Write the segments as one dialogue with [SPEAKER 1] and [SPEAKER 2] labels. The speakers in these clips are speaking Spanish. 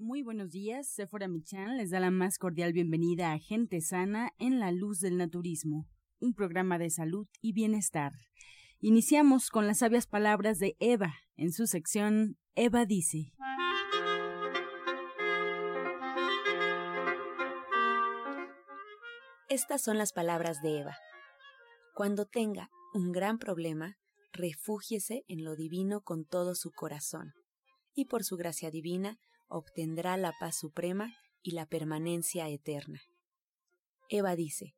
[SPEAKER 1] Muy buenos días, Sephora Michan les da la más cordial bienvenida a Gente Sana en la Luz del Naturismo, un programa de salud y bienestar. Iniciamos con las sabias palabras de Eva en su sección Eva dice.
[SPEAKER 2] Estas son las palabras de Eva. Cuando tenga un gran problema, refúgiese en lo divino con todo su corazón, y por su gracia divina obtendrá la paz suprema y la permanencia eterna. Eva dice,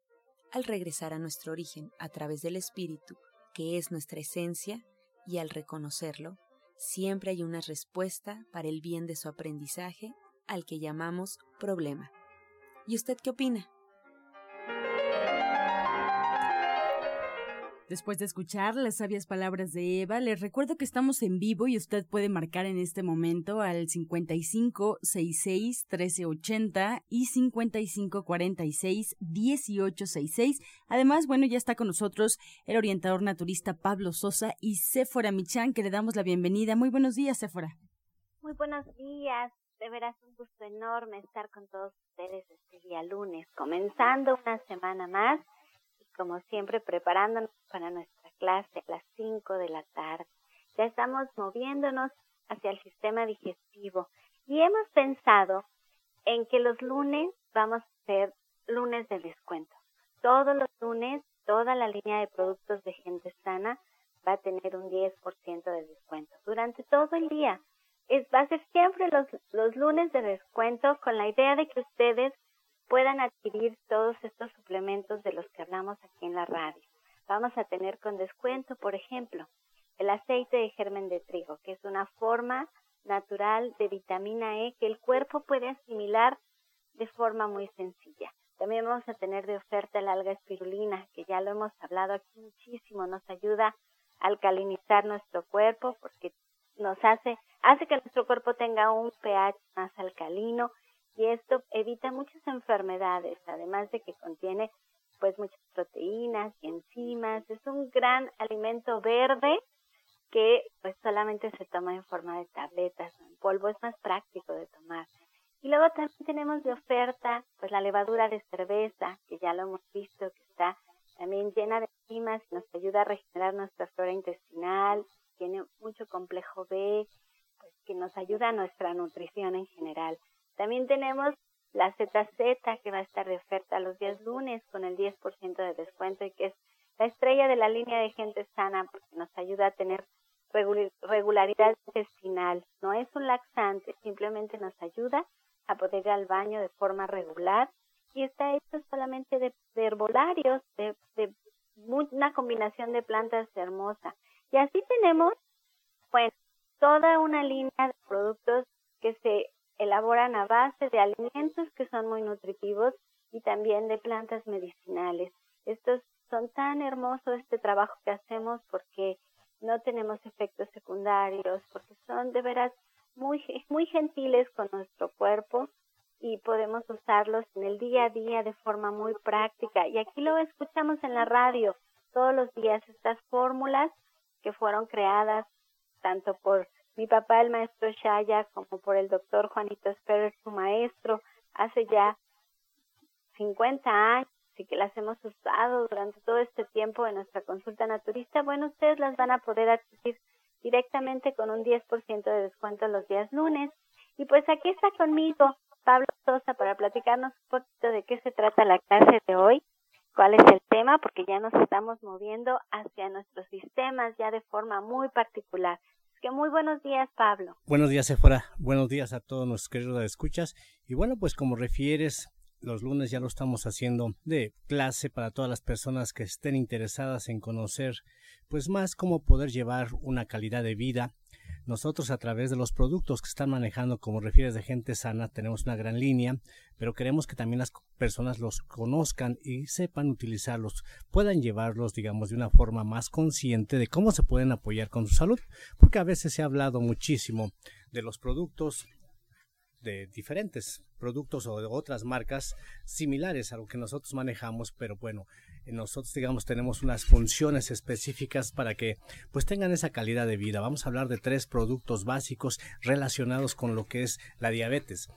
[SPEAKER 2] al regresar a nuestro origen a través del Espíritu, que es nuestra esencia, y al reconocerlo, siempre hay una respuesta para el bien de su aprendizaje al que llamamos problema. ¿Y usted qué opina?
[SPEAKER 1] Después de escuchar las sabias palabras de Eva, les recuerdo que estamos en vivo y usted puede marcar en este momento al 55 66 1380 y 55 46 1866. Además, bueno, ya está con nosotros el orientador naturista Pablo Sosa y Séfora Michan, que le damos la bienvenida. Muy buenos días, Séfora.
[SPEAKER 3] Muy buenos días. De veras un gusto enorme estar con todos ustedes este día lunes, comenzando una semana más como siempre, preparándonos para nuestra clase a las 5 de la tarde. Ya estamos moviéndonos hacia el sistema digestivo y hemos pensado en que los lunes vamos a ser lunes de descuento. Todos los lunes, toda la línea de productos de gente sana va a tener un 10% de descuento durante todo el día. Es, va a ser siempre los, los lunes de descuento con la idea de que ustedes puedan adquirir todos estos suplementos de los que hablamos aquí en la radio. Vamos a tener con descuento, por ejemplo, el aceite de germen de trigo, que es una forma natural de vitamina E que el cuerpo puede asimilar de forma muy sencilla. También vamos a tener de oferta el alga espirulina, que ya lo hemos hablado aquí muchísimo, nos ayuda a alcalinizar nuestro cuerpo porque nos hace, hace que nuestro cuerpo tenga un pH más alcalino y esto evita muchas enfermedades, además de que contiene pues muchas proteínas y enzimas. Es un gran alimento verde que pues solamente se toma en forma de tabletas en polvo, es más práctico de tomar. Y luego también tenemos de oferta pues la levadura de cerveza, que ya lo hemos visto, que está también llena de enzimas, nos ayuda a regenerar nuestra flora intestinal, tiene mucho complejo B, pues que nos ayuda a nuestra nutrición en general. También tenemos la ZZ que va a estar de oferta los días lunes con el 10% de descuento y que es la estrella de la línea de gente sana porque nos ayuda a tener regularidad intestinal. No es un laxante, simplemente nos ayuda a poder ir al baño de forma regular y está hecho solamente de, herbolarios, de, de una combinación de plantas hermosa. Y así tenemos, pues, toda una línea de productos que se elaboran a base de alimentos que son muy nutritivos y también de plantas medicinales. Estos son tan hermosos este trabajo que hacemos porque no tenemos efectos secundarios, porque son de veras muy, muy gentiles con nuestro cuerpo y podemos usarlos en el día a día de forma muy práctica. Y aquí lo escuchamos en la radio todos los días, estas fórmulas que fueron creadas tanto por mi papá, el maestro Shaya, como por el doctor Juanito Esperer, su maestro, hace ya 50 años y que las hemos usado durante todo este tiempo en nuestra consulta naturista, bueno, ustedes las van a poder adquirir directamente con un 10% de descuento los días lunes. Y pues aquí está conmigo Pablo Sosa para platicarnos un poquito de qué se trata la clase de hoy, cuál es el tema, porque ya nos estamos moviendo hacia nuestros sistemas ya de forma muy particular que muy buenos días, Pablo.
[SPEAKER 4] Buenos días, Sephora. Buenos días a todos nuestros queridos escuchas. Y bueno, pues como refieres, los lunes ya lo estamos haciendo de clase para todas las personas que estén interesadas en conocer pues más cómo poder llevar una calidad de vida nosotros a través de los productos que están manejando, como refieres de gente sana, tenemos una gran línea, pero queremos que también las personas los conozcan y sepan utilizarlos, puedan llevarlos, digamos, de una forma más consciente de cómo se pueden apoyar con su salud, porque a veces se ha hablado muchísimo de los productos de diferentes productos o de otras marcas similares a lo que nosotros manejamos, pero bueno, nosotros digamos tenemos unas funciones específicas para que pues tengan esa calidad de vida. Vamos a hablar de tres productos básicos relacionados con lo que es la diabetes.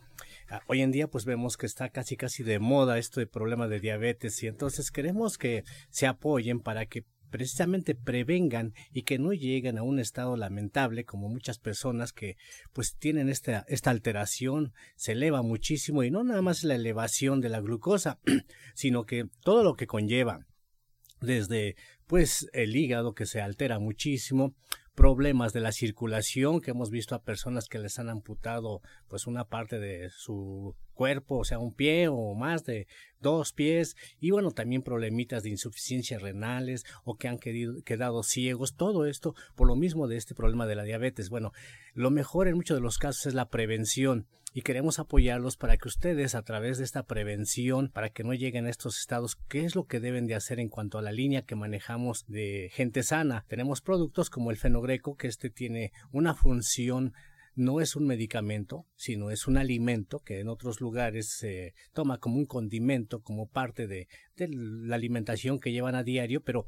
[SPEAKER 4] Ah, hoy en día pues vemos que está casi casi de moda esto de problema de diabetes y entonces queremos que se apoyen para que precisamente prevengan y que no lleguen a un estado lamentable como muchas personas que pues tienen esta, esta alteración, se eleva muchísimo y no nada más la elevación de la glucosa, sino que todo lo que conlleva desde pues el hígado que se altera muchísimo, problemas de la circulación que hemos visto a personas que les han amputado pues una parte de su cuerpo, o sea, un pie o más de dos pies y bueno, también problemitas de insuficiencia renales o que han quedado ciegos, todo esto por lo mismo de este problema de la diabetes. Bueno, lo mejor en muchos de los casos es la prevención y queremos apoyarlos para que ustedes a través de esta prevención, para que no lleguen a estos estados, ¿qué es lo que deben de hacer en cuanto a la línea que manejamos de gente sana? Tenemos productos como el fenogreco, que este tiene una función no es un medicamento, sino es un alimento que en otros lugares se toma como un condimento, como parte de, de la alimentación que llevan a diario, pero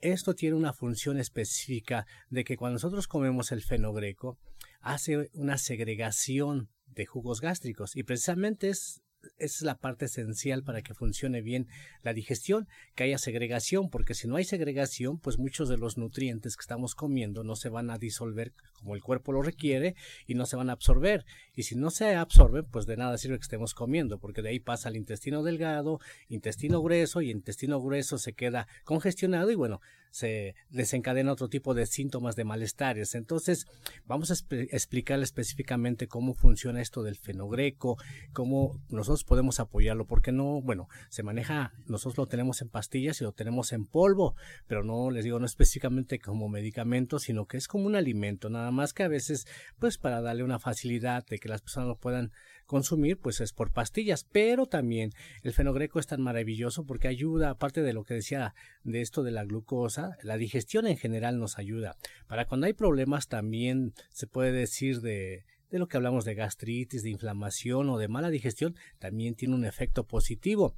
[SPEAKER 4] esto tiene una función específica de que cuando nosotros comemos el fenogreco, hace una segregación de jugos gástricos y precisamente es es la parte esencial para que funcione bien la digestión, que haya segregación, porque si no hay segregación, pues muchos de los nutrientes que estamos comiendo no se van a disolver como el cuerpo lo requiere y no se van a absorber. Y si no se absorben, pues de nada sirve que estemos comiendo, porque de ahí pasa al intestino delgado, intestino grueso y intestino grueso se queda congestionado y bueno, se desencadena otro tipo de síntomas de malestares. Entonces, vamos a explicarle específicamente cómo funciona esto del fenogreco, cómo nosotros podemos apoyarlo, porque no, bueno, se maneja, nosotros lo tenemos en pastillas y lo tenemos en polvo, pero no les digo no específicamente como medicamento, sino que es como un alimento, nada más que a veces, pues para darle una facilidad de que las personas lo puedan consumir, pues es por pastillas, pero también el fenogreco es tan maravilloso porque ayuda, aparte de lo que decía de esto de la glucosa, la digestión en general nos ayuda. Para cuando hay problemas también se puede decir de de lo que hablamos de gastritis, de inflamación o de mala digestión, también tiene un efecto positivo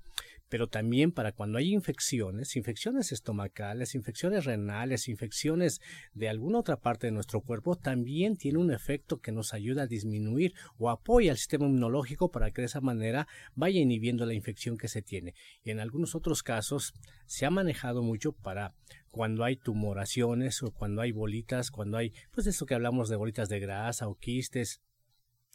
[SPEAKER 4] pero también para cuando hay infecciones, infecciones estomacales, infecciones renales, infecciones de alguna otra parte de nuestro cuerpo, también tiene un efecto que nos ayuda a disminuir o apoya al sistema inmunológico para que de esa manera vaya inhibiendo la infección que se tiene. Y en algunos otros casos se ha manejado mucho para cuando hay tumoraciones o cuando hay bolitas, cuando hay, pues eso que hablamos de bolitas de grasa o quistes,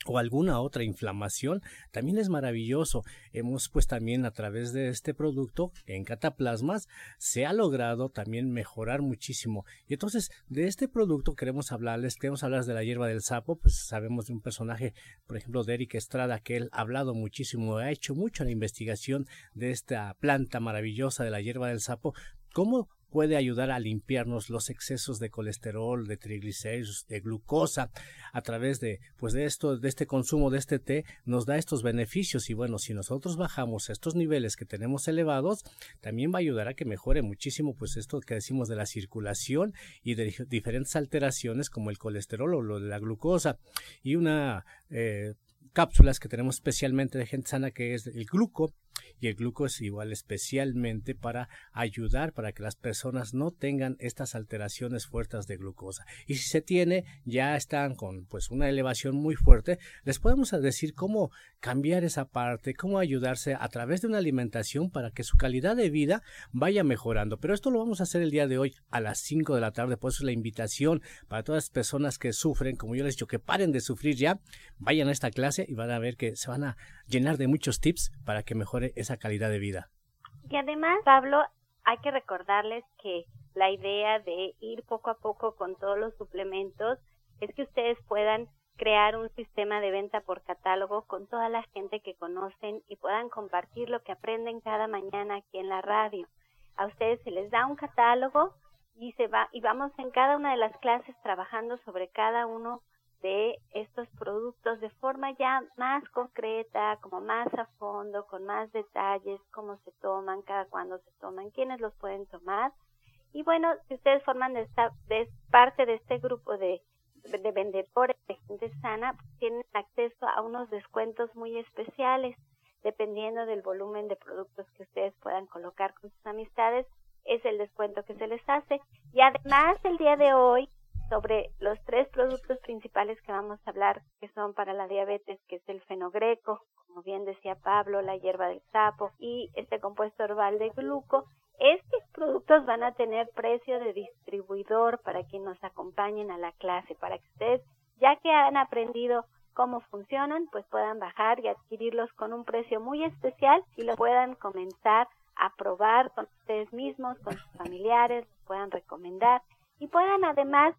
[SPEAKER 4] o alguna otra inflamación, también es maravilloso. Hemos pues también a través de este producto en cataplasmas se ha logrado también mejorar muchísimo. Y entonces de este producto queremos hablarles, queremos hablar de la hierba del sapo, pues sabemos de un personaje, por ejemplo, de Eric Estrada, que él ha hablado muchísimo, ha hecho mucho la investigación de esta planta maravillosa de la hierba del sapo, cómo puede ayudar a limpiarnos los excesos de colesterol, de triglicéridos, de glucosa a través de pues de esto de este consumo de este té nos da estos beneficios. Y bueno, si nosotros bajamos estos niveles que tenemos elevados, también va a ayudar a que mejore muchísimo pues esto que decimos de la circulación y de diferentes alteraciones como el colesterol o lo de la glucosa. Y una eh, cápsulas que tenemos especialmente de gente sana que es el gluco y el gluco es igual especialmente para ayudar para que las personas no tengan estas alteraciones fuertes de glucosa. Y si se tiene ya están con pues una elevación muy fuerte. Les podemos decir cómo cambiar esa parte cómo ayudarse a través de una alimentación para que su calidad de vida vaya mejorando pero esto lo vamos a hacer el día de hoy a las 5 de la tarde por eso la invitación para todas las personas que sufren como yo les he dicho que paren de sufrir ya vayan a esta clase y van a ver que se van a llenar de muchos tips para que mejore esa calidad de vida.
[SPEAKER 3] Y además, Pablo, hay que recordarles que la idea de ir poco a poco con todos los suplementos es que ustedes puedan crear un sistema de venta por catálogo con toda la gente que conocen y puedan compartir lo que aprenden cada mañana aquí en la radio. A ustedes se les da un catálogo y se va y vamos en cada una de las clases trabajando sobre cada uno de estos productos de forma ya más concreta, como más a fondo, con más detalles, cómo se toman, cada cuándo se toman, quiénes los pueden tomar. Y bueno, si ustedes forman de esta, de parte de este grupo de, de vendedores de gente sana tienen acceso a unos descuentos muy especiales dependiendo del volumen de productos que ustedes puedan colocar con sus amistades es el descuento que se les hace. Y además el día de hoy sobre los tres productos principales que vamos a hablar que son para la diabetes que es el fenogreco como bien decía Pablo la hierba del sapo y este compuesto herbal de gluco estos productos van a tener precio de distribuidor para que nos acompañen a la clase, para que ustedes, ya que han aprendido cómo funcionan, pues puedan bajar y adquirirlos con un precio muy especial y los puedan comenzar a probar con ustedes mismos, con sus familiares, los puedan recomendar y puedan además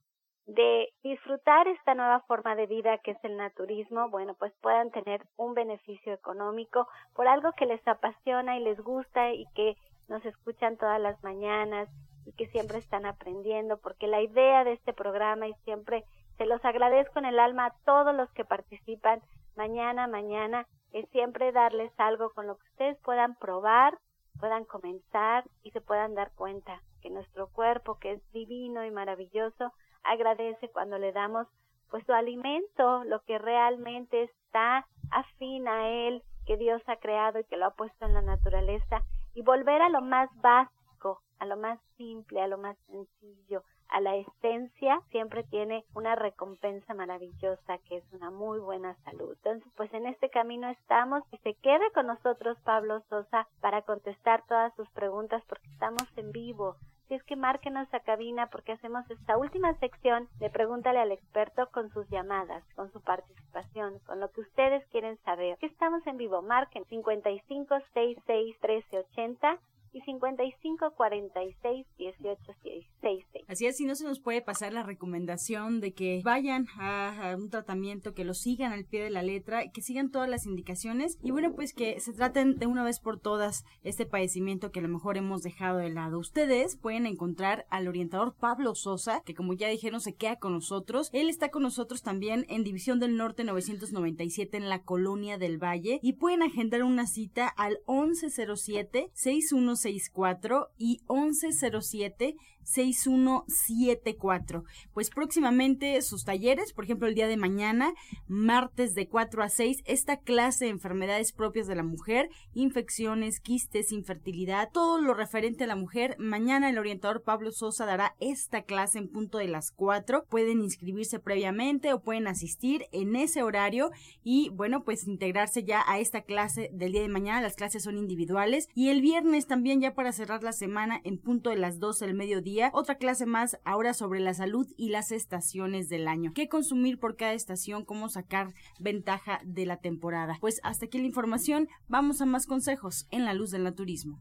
[SPEAKER 3] de disfrutar esta nueva forma de vida que es el naturismo, bueno, pues puedan tener un beneficio económico por algo que les apasiona y les gusta y que nos escuchan todas las mañanas y que siempre están aprendiendo, porque la idea de este programa y siempre se los agradezco en el alma a todos los que participan mañana, mañana, es siempre darles algo con lo que ustedes puedan probar, puedan comenzar y se puedan dar cuenta que nuestro cuerpo, que es divino y maravilloso, agradece cuando le damos pues su alimento, lo que realmente está afín a él, que Dios ha creado y que lo ha puesto en la naturaleza y volver a lo más básico, a lo más simple, a lo más sencillo, a la esencia, siempre tiene una recompensa maravillosa que es una muy buena salud. Entonces, pues en este camino estamos y se queda con nosotros Pablo Sosa para contestar todas sus preguntas porque estamos en vivo. Es que márquenos a cabina porque hacemos esta última sección de Pregúntale al experto con sus llamadas, con su participación, con lo que ustedes quieren saber. Estamos en vivo, marquen 5566 1380 y 55 46 18 16.
[SPEAKER 1] Así es, si no se nos puede pasar la recomendación de que vayan a, un tratamiento, que lo sigan al pie de la letra, que sigan todas las indicaciones y bueno, pues que se traten de una vez por todas este padecimiento que a lo mejor hemos dejado de lado. Ustedes pueden encontrar al orientador Pablo Sosa, que como ya dijeron se queda con nosotros. Él está con nosotros también en División del Norte 997 en la Colonia del Valle y pueden agendar una cita al 1107 61 64 y 1107 6174. Pues próximamente sus talleres, por ejemplo, el día de mañana, martes de 4 a 6, esta clase de enfermedades propias de la mujer, infecciones, quistes, infertilidad, todo lo referente a la mujer. Mañana el orientador Pablo Sosa dará esta clase en punto de las 4. Pueden inscribirse previamente o pueden asistir en ese horario y, bueno, pues integrarse ya a esta clase del día de mañana. Las clases son individuales y el viernes también ya para cerrar la semana en punto de las 12 del mediodía otra clase más ahora sobre la salud y las estaciones del año. ¿Qué consumir por cada estación? ¿Cómo sacar ventaja de la temporada? Pues hasta aquí la información. Vamos a más consejos en la luz del naturismo.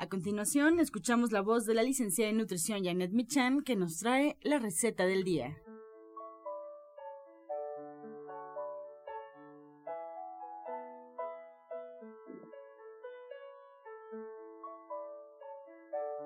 [SPEAKER 1] A continuación, escuchamos la voz de la licenciada en nutrición Janet Michan que nos trae la receta del día.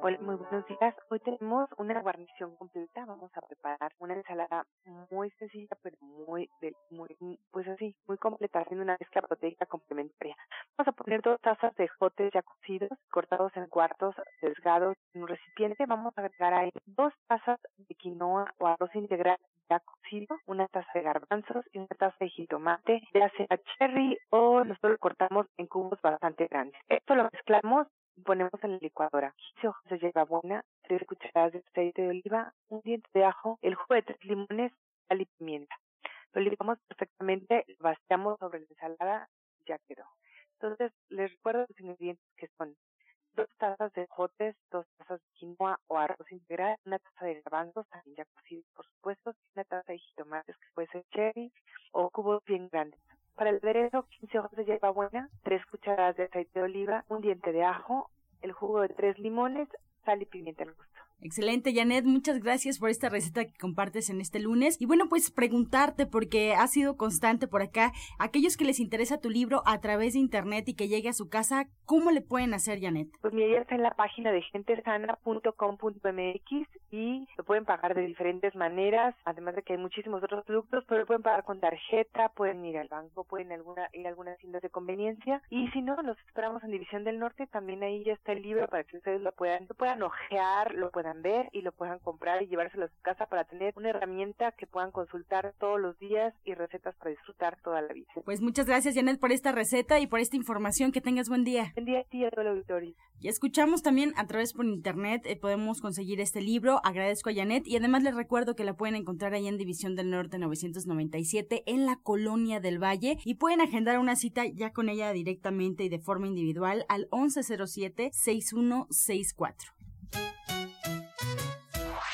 [SPEAKER 5] Hola, muy buenos días. Hoy tenemos una guarnición completa. Vamos a preparar una ensalada muy sencilla, pero muy, muy, pues así, muy completa, haciendo una mezcla proteica complementaria. Vamos a poner dos tazas de jotes ya cocidos, cortados en cuartos, sesgados en un recipiente. Vamos a agregar ahí dos tazas de quinoa o arroz integral ya cocido, una taza de garbanzos y una taza de jitomate, ya sea cherry o nosotros lo cortamos en cubos bastante grandes. Esto lo mezclamos ponemos en la licuadora 15 hojas de hierbabuena, 3 cucharadas de aceite de oliva, un diente de ajo, el jugo de 3 limones, sal y pimienta. Lo licuamos perfectamente, lo vaciamos sobre la ensalada y ya quedó. Entonces, les recuerdo los ingredientes que son dos tazas de jotes, dos tazas de quinoa o arroz integral, una taza de garbanzos, también ya cocidos por supuesto, una taza de jitomates que puede ser cherry o cubos bien grandes. Para el aderezo, 15 hojas de hierbabuena, 3 cucharadas de aceite de oliva, un diente de ajo, el jugo de 3 limones, sal y pimienta al gusto.
[SPEAKER 1] Excelente, Janet. Muchas gracias por esta receta que compartes en este lunes. Y bueno, pues preguntarte, porque ha sido constante por acá, aquellos que les interesa tu libro a través de internet y que llegue a su casa, ¿cómo le pueden hacer, Janet?
[SPEAKER 5] Pues mi ya está en la página de gentesana.com.mx y lo pueden pagar de diferentes maneras, además de que hay muchísimos otros productos, pero lo pueden pagar con tarjeta, pueden ir al banco, pueden alguna, ir a algunas tiendas de conveniencia. Y si no, los esperamos en División del Norte, también ahí ya está el libro para que ustedes lo puedan, lo puedan ojear, lo puedan ver y lo puedan comprar y llevárselo a su casa para tener una herramienta que puedan consultar todos los días y recetas para disfrutar toda la vida.
[SPEAKER 1] Pues muchas gracias Janet por esta receta y por esta información. Que tengas buen día.
[SPEAKER 5] Buen día a ti y a todo el auditorio.
[SPEAKER 1] Y escuchamos también a través por internet, eh, podemos conseguir este libro. Agradezco a Janet y además les recuerdo que la pueden encontrar ahí en División del Norte 997 en la Colonia del Valle y pueden agendar una cita ya con ella directamente y de forma individual al 1107 6164.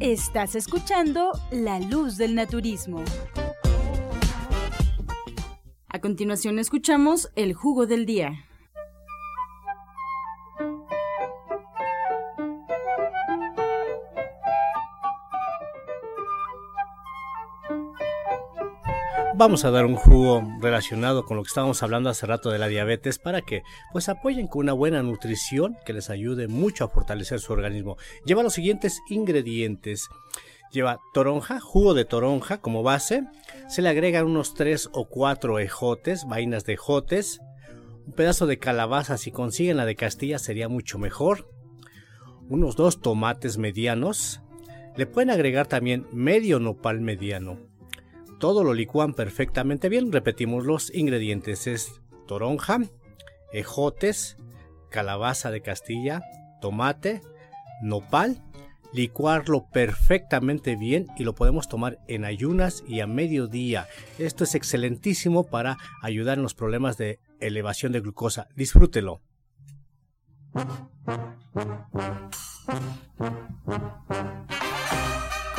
[SPEAKER 1] Estás escuchando La Luz del Naturismo. A continuación escuchamos El Jugo del Día.
[SPEAKER 4] Vamos a dar un jugo relacionado con lo que estábamos hablando hace rato de la diabetes para que pues apoyen con una buena nutrición que les ayude mucho a fortalecer su organismo. Lleva los siguientes ingredientes. Lleva toronja, jugo de toronja como base. Se le agregan unos 3 o 4 ejotes, vainas de ejotes. Un pedazo de calabaza, si consiguen la de Castilla sería mucho mejor. Unos dos tomates medianos. Le pueden agregar también medio nopal mediano todo lo licúan perfectamente bien. Repetimos los ingredientes. Es toronja, ejotes, calabaza de Castilla, tomate, nopal. Licuarlo perfectamente bien y lo podemos tomar en ayunas y a mediodía. Esto es excelentísimo para ayudar en los problemas de elevación de glucosa. Disfrútelo.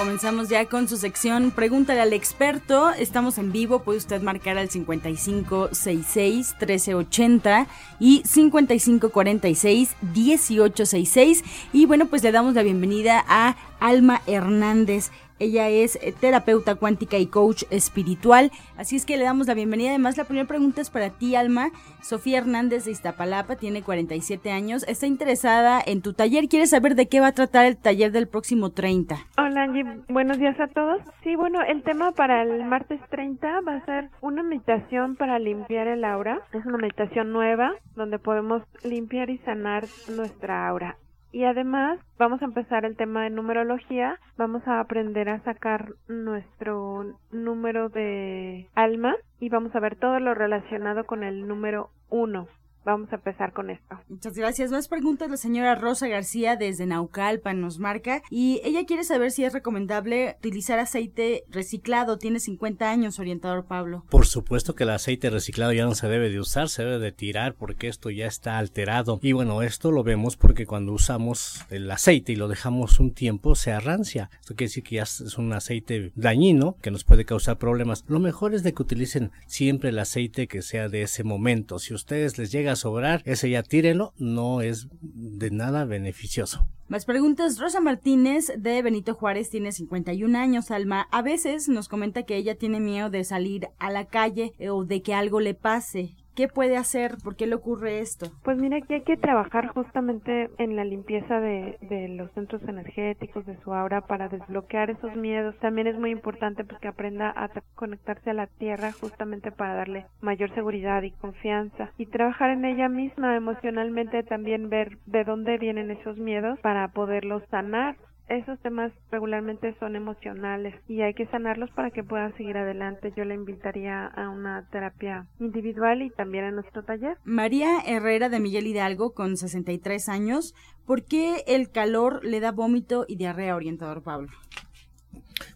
[SPEAKER 1] Comenzamos ya con su sección Pregúntale al experto. Estamos en vivo, puede usted marcar al 5566 1380 y 5546 1866. Y bueno, pues le damos la bienvenida a Alma Hernández. Ella es eh, terapeuta cuántica y coach espiritual. Así es que le damos la bienvenida. Además, la primera pregunta es para ti, Alma. Sofía Hernández de Iztapalapa tiene 47 años. Está interesada en tu taller. ¿Quiere saber de qué va a tratar el taller del próximo 30?
[SPEAKER 6] Hola, Angie. Buenos días a todos. Sí, bueno, el tema para el martes 30 va a ser una meditación para limpiar el aura. Es una meditación nueva donde podemos limpiar y sanar nuestra aura. Y además vamos a empezar el tema de numerología. Vamos a aprender a sacar nuestro número de alma y vamos a ver todo lo relacionado con el número uno. Vamos a empezar con esto.
[SPEAKER 1] Muchas gracias. Más preguntas la señora Rosa García desde Naucalpan nos marca y ella quiere saber si es recomendable utilizar aceite reciclado. Tiene 50 años, orientador Pablo.
[SPEAKER 4] Por supuesto que el aceite reciclado ya no se debe de usar, se debe de tirar porque esto ya está alterado. Y bueno, esto lo vemos porque cuando usamos el aceite y lo dejamos un tiempo se arrancia. Esto quiere decir que ya es un aceite dañino que nos puede causar problemas. Lo mejor es de que utilicen siempre el aceite que sea de ese momento. Si ustedes les llega a sobrar, ese ya tírelo, no es de nada beneficioso.
[SPEAKER 1] Más preguntas. Rosa Martínez de Benito Juárez tiene 51 años, Alma. A veces nos comenta que ella tiene miedo de salir a la calle o de que algo le pase. ¿Qué puede hacer? ¿Por qué le ocurre esto?
[SPEAKER 6] Pues mira, aquí hay que trabajar justamente en la limpieza de, de los centros energéticos, de su aura, para desbloquear esos miedos. También es muy importante pues, que aprenda a conectarse a la tierra justamente para darle mayor seguridad y confianza. Y trabajar en ella misma emocionalmente, también ver de dónde vienen esos miedos para poderlos sanar esos temas regularmente son emocionales y hay que sanarlos para que puedan seguir adelante. Yo le invitaría a una terapia individual y también a nuestro taller.
[SPEAKER 1] María Herrera de Miguel Hidalgo, con 63 años, ¿por qué el calor le da vómito y diarrea, orientador Pablo?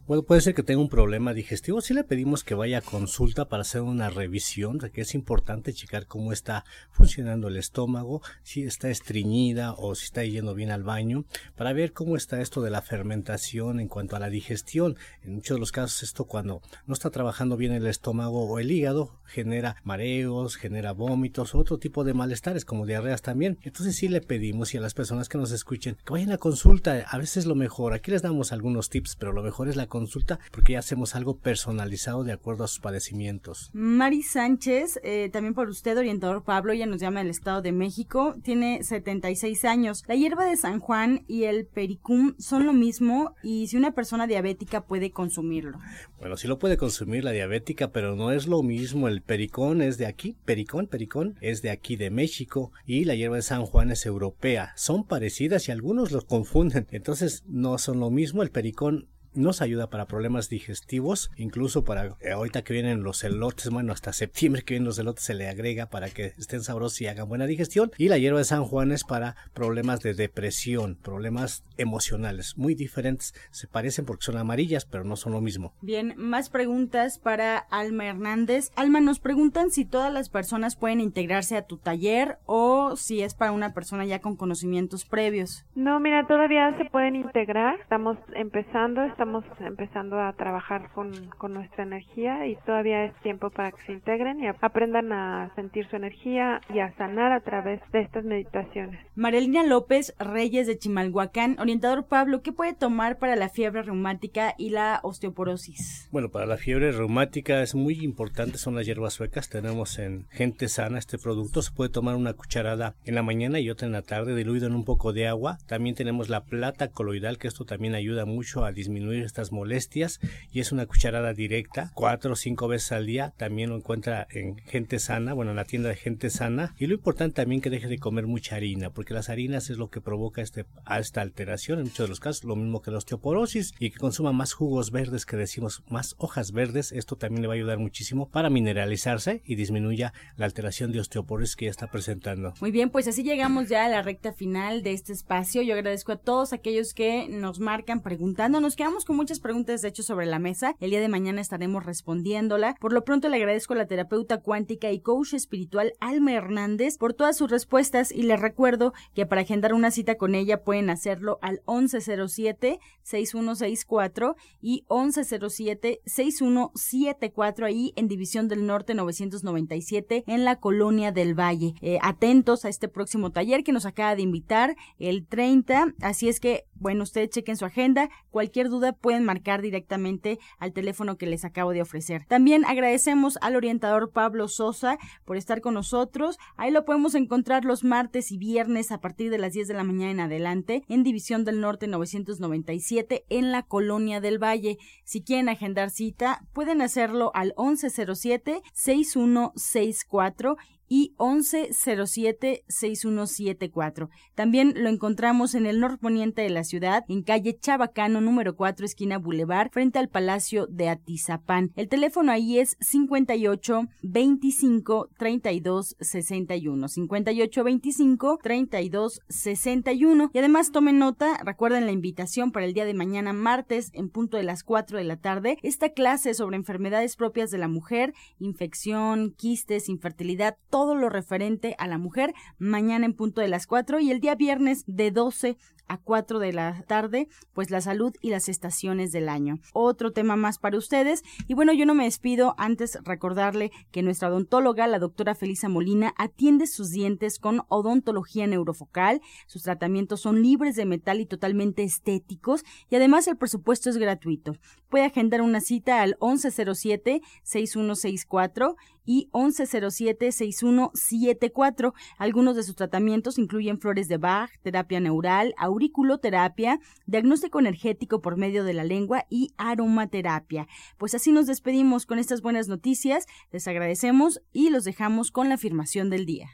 [SPEAKER 4] Bueno, puede ser que tenga un problema digestivo. Si le pedimos que vaya a consulta para hacer una revisión, que es importante checar cómo está funcionando el estómago, si está estreñida o si está yendo bien al baño, para ver cómo está esto de la fermentación en cuanto a la digestión. En muchos de los casos esto cuando no está trabajando bien el estómago o el hígado genera mareos, genera vómitos, otro tipo de malestares como diarreas también. Entonces sí le pedimos y a las personas que nos escuchen que vayan a consulta. A veces lo mejor, aquí les damos algunos tips, pero lo mejor es la consulta porque ya hacemos algo personalizado de acuerdo a sus padecimientos.
[SPEAKER 1] Mari Sánchez, eh, también por usted, orientador Pablo, ella nos llama del Estado de México, tiene 76 años. La hierba de San Juan y el pericum son lo mismo y si una persona diabética puede consumirlo.
[SPEAKER 4] Bueno, sí lo puede consumir la diabética, pero no es lo mismo. El pericón es de aquí, pericón, pericón es de aquí de México y la hierba de San Juan es europea. Son parecidas y algunos los confunden. Entonces no son lo mismo. El pericón nos ayuda para problemas digestivos, incluso para eh, ahorita que vienen los elotes, bueno, hasta septiembre que vienen los elotes se le agrega para que estén sabrosos y hagan buena digestión. Y la hierba de San Juan es para problemas de depresión, problemas emocionales, muy diferentes. Se parecen porque son amarillas, pero no son lo mismo.
[SPEAKER 1] Bien, más preguntas para Alma Hernández. Alma, nos preguntan si todas las personas pueden integrarse a tu taller o si es para una persona ya con conocimientos previos.
[SPEAKER 6] No, mira, todavía se pueden integrar. Estamos empezando, estamos estamos empezando a trabajar con, con nuestra energía y todavía es tiempo para que se integren y aprendan a sentir su energía y a sanar a través de estas meditaciones.
[SPEAKER 1] Marilina López Reyes de Chimalhuacán, orientador Pablo, ¿qué puede tomar para la fiebre reumática y la osteoporosis?
[SPEAKER 4] Bueno, para la fiebre reumática es muy importante, son las hierbas suecas. Tenemos en Gente Sana este producto. Se puede tomar una cucharada en la mañana y otra en la tarde, diluido en un poco de agua. También tenemos la plata coloidal, que esto también ayuda mucho a disminuir estas molestias y es una cucharada directa, cuatro o cinco veces al día. También lo encuentra en Gente Sana, bueno, en la tienda de Gente Sana. Y lo importante también que deje de comer mucha harina, porque las harinas es lo que provoca este, esta alteración en muchos de los casos, lo mismo que la osteoporosis y que consuma más jugos verdes que decimos, más hojas verdes. Esto también le va a ayudar muchísimo para mineralizarse y disminuya la alteración de osteoporosis que ya está presentando.
[SPEAKER 1] Muy bien, pues así llegamos ya a la recta final de este espacio. Yo agradezco a todos aquellos que nos marcan preguntándonos. Quedamos con muchas preguntas de hecho sobre la mesa. El día de mañana estaremos respondiéndola. Por lo pronto le agradezco a la terapeuta cuántica y coach espiritual Alma Hernández por todas sus respuestas y les recuerdo que para agendar una cita con ella pueden hacerlo al 1107-6164 y 1107-6174 ahí en División del Norte 997 en la Colonia del Valle. Eh, atentos a este próximo taller que nos acaba de invitar el 30. Así es que, bueno, ustedes chequen su agenda. Cualquier duda pueden marcar directamente al teléfono que les acabo de ofrecer. También agradecemos al orientador Pablo Sosa por estar con nosotros. Ahí lo podemos encontrar los martes y viernes a partir de las 10 de la mañana en adelante en División del Norte 997 en la Colonia del Valle. Si quieren agendar cita, pueden hacerlo al 1107 6164 y 1107-6174. También lo encontramos en el norponiente de la ciudad, en calle Chabacano, número 4, esquina Boulevard, frente al Palacio de Atizapán. El teléfono ahí es 58 25 32 61. 58 25 32 61. Y además tomen nota, recuerden la invitación para el día de mañana, martes, en punto de las 4 de la tarde, esta clase sobre enfermedades propias de la mujer, infección, quistes, infertilidad, todo lo referente a la mujer mañana en punto de las 4 y el día viernes de 12 a 4 de la tarde, pues la salud y las estaciones del año. Otro tema más para ustedes. Y bueno, yo no me despido antes recordarle que nuestra odontóloga, la doctora Felisa Molina, atiende sus dientes con odontología neurofocal. Sus tratamientos son libres de metal y totalmente estéticos y además el presupuesto es gratuito. Puede agendar una cita al 1107-6164 y 1107-6174. Algunos de sus tratamientos incluyen flores de Bach, terapia neural, auriculoterapia, diagnóstico energético por medio de la lengua y aromaterapia. Pues así nos despedimos con estas buenas noticias, les agradecemos y los dejamos con la afirmación del día.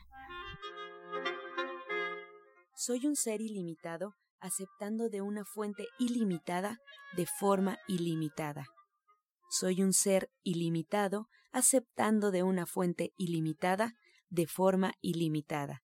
[SPEAKER 2] Soy un ser ilimitado aceptando de una fuente ilimitada de forma ilimitada. Soy un ser ilimitado, aceptando de una fuente ilimitada de forma ilimitada.